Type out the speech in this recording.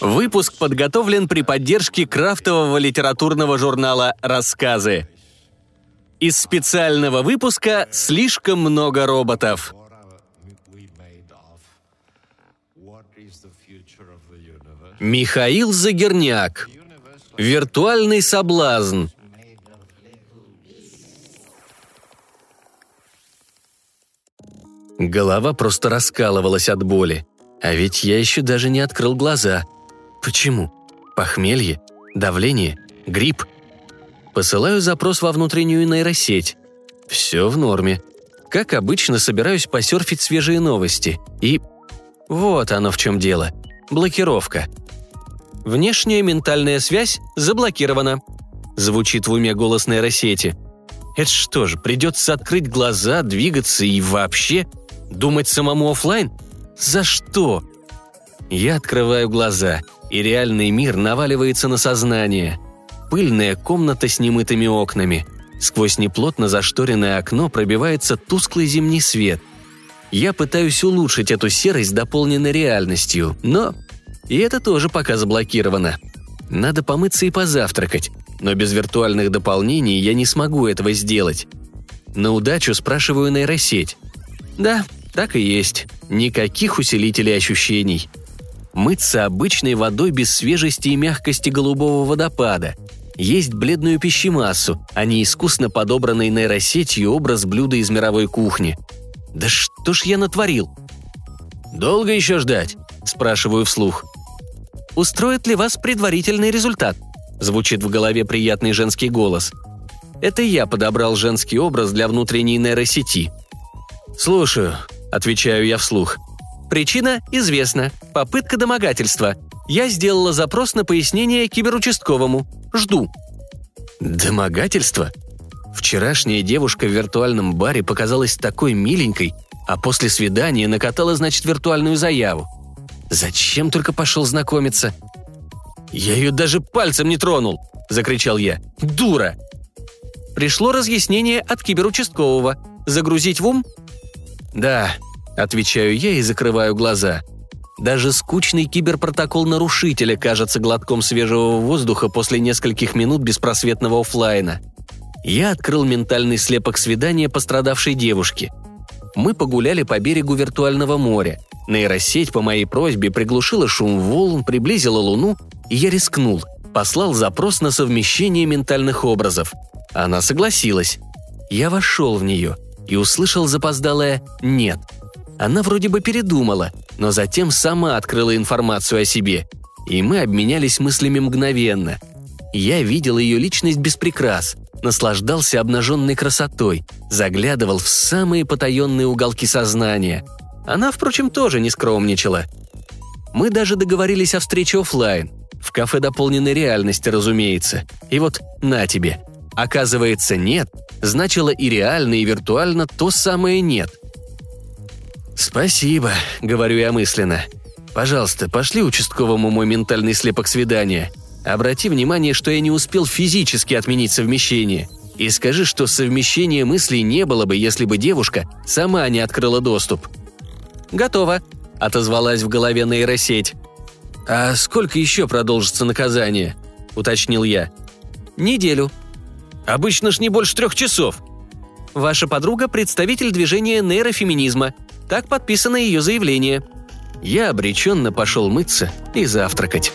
Выпуск подготовлен при поддержке крафтового литературного журнала «Рассказы». Из специального выпуска «Слишком много роботов». Михаил Загерняк. Виртуальный соблазн. Голова просто раскалывалась от боли. А ведь я еще даже не открыл глаза. Почему? Похмелье? Давление? Грипп? Посылаю запрос во внутреннюю нейросеть. Все в норме. Как обычно, собираюсь посерфить свежие новости. И... Вот оно в чем дело. Блокировка. Внешняя ментальная связь заблокирована. Звучит в уме голос нейросети. Это что же, придется открыть глаза, двигаться и вообще думать самому офлайн? За что? Я открываю глаза, и реальный мир наваливается на сознание. Пыльная комната с немытыми окнами. Сквозь неплотно зашторенное окно пробивается тусклый зимний свет. Я пытаюсь улучшить эту серость, дополненной реальностью, но... И это тоже пока заблокировано. Надо помыться и позавтракать, но без виртуальных дополнений я не смогу этого сделать. На удачу спрашиваю нейросеть. Да, так и есть. Никаких усилителей ощущений. Мыться обычной водой без свежести и мягкости голубого водопада. Есть бледную пищемассу, а не искусно подобранный нейросетью образ блюда из мировой кухни. Да что ж я натворил? «Долго еще ждать?» – спрашиваю вслух. «Устроит ли вас предварительный результат?» – звучит в голове приятный женский голос. Это я подобрал женский образ для внутренней нейросети. «Слушаю», Отвечаю я вслух. Причина известна. Попытка домогательства. Я сделала запрос на пояснение киберучастковому. Жду. Домогательство? Вчерашняя девушка в виртуальном баре показалась такой миленькой, а после свидания накатала, значит, виртуальную заяву. Зачем только пошел знакомиться? «Я ее даже пальцем не тронул!» – закричал я. «Дура!» Пришло разъяснение от киберучасткового. Загрузить в ум? «Да», — отвечаю я и закрываю глаза. Даже скучный киберпротокол нарушителя кажется глотком свежего воздуха после нескольких минут беспросветного офлайна. Я открыл ментальный слепок свидания пострадавшей девушки. Мы погуляли по берегу виртуального моря. Нейросеть по моей просьбе приглушила шум волн, приблизила Луну, и я рискнул, послал запрос на совмещение ментальных образов. Она согласилась. Я вошел в нее и услышал запоздалое «нет». Она вроде бы передумала, но затем сама открыла информацию о себе, и мы обменялись мыслями мгновенно. Я видел ее личность без прикрас, наслаждался обнаженной красотой, заглядывал в самые потаенные уголки сознания. Она, впрочем, тоже не скромничала. Мы даже договорились о встрече офлайн, в кафе дополненной реальности, разумеется. И вот на тебе. Оказывается, нет, значило и реально, и виртуально то самое нет – «Спасибо», — говорю я мысленно. «Пожалуйста, пошли участковому мой ментальный слепок свидания. Обрати внимание, что я не успел физически отменить совмещение. И скажи, что совмещения мыслей не было бы, если бы девушка сама не открыла доступ». «Готово», — отозвалась в голове нейросеть. «А сколько еще продолжится наказание?» — уточнил я. «Неделю». «Обычно ж не больше трех часов». «Ваша подруга – представитель движения нейрофеминизма», так подписано ее заявление. Я обреченно пошел мыться и завтракать.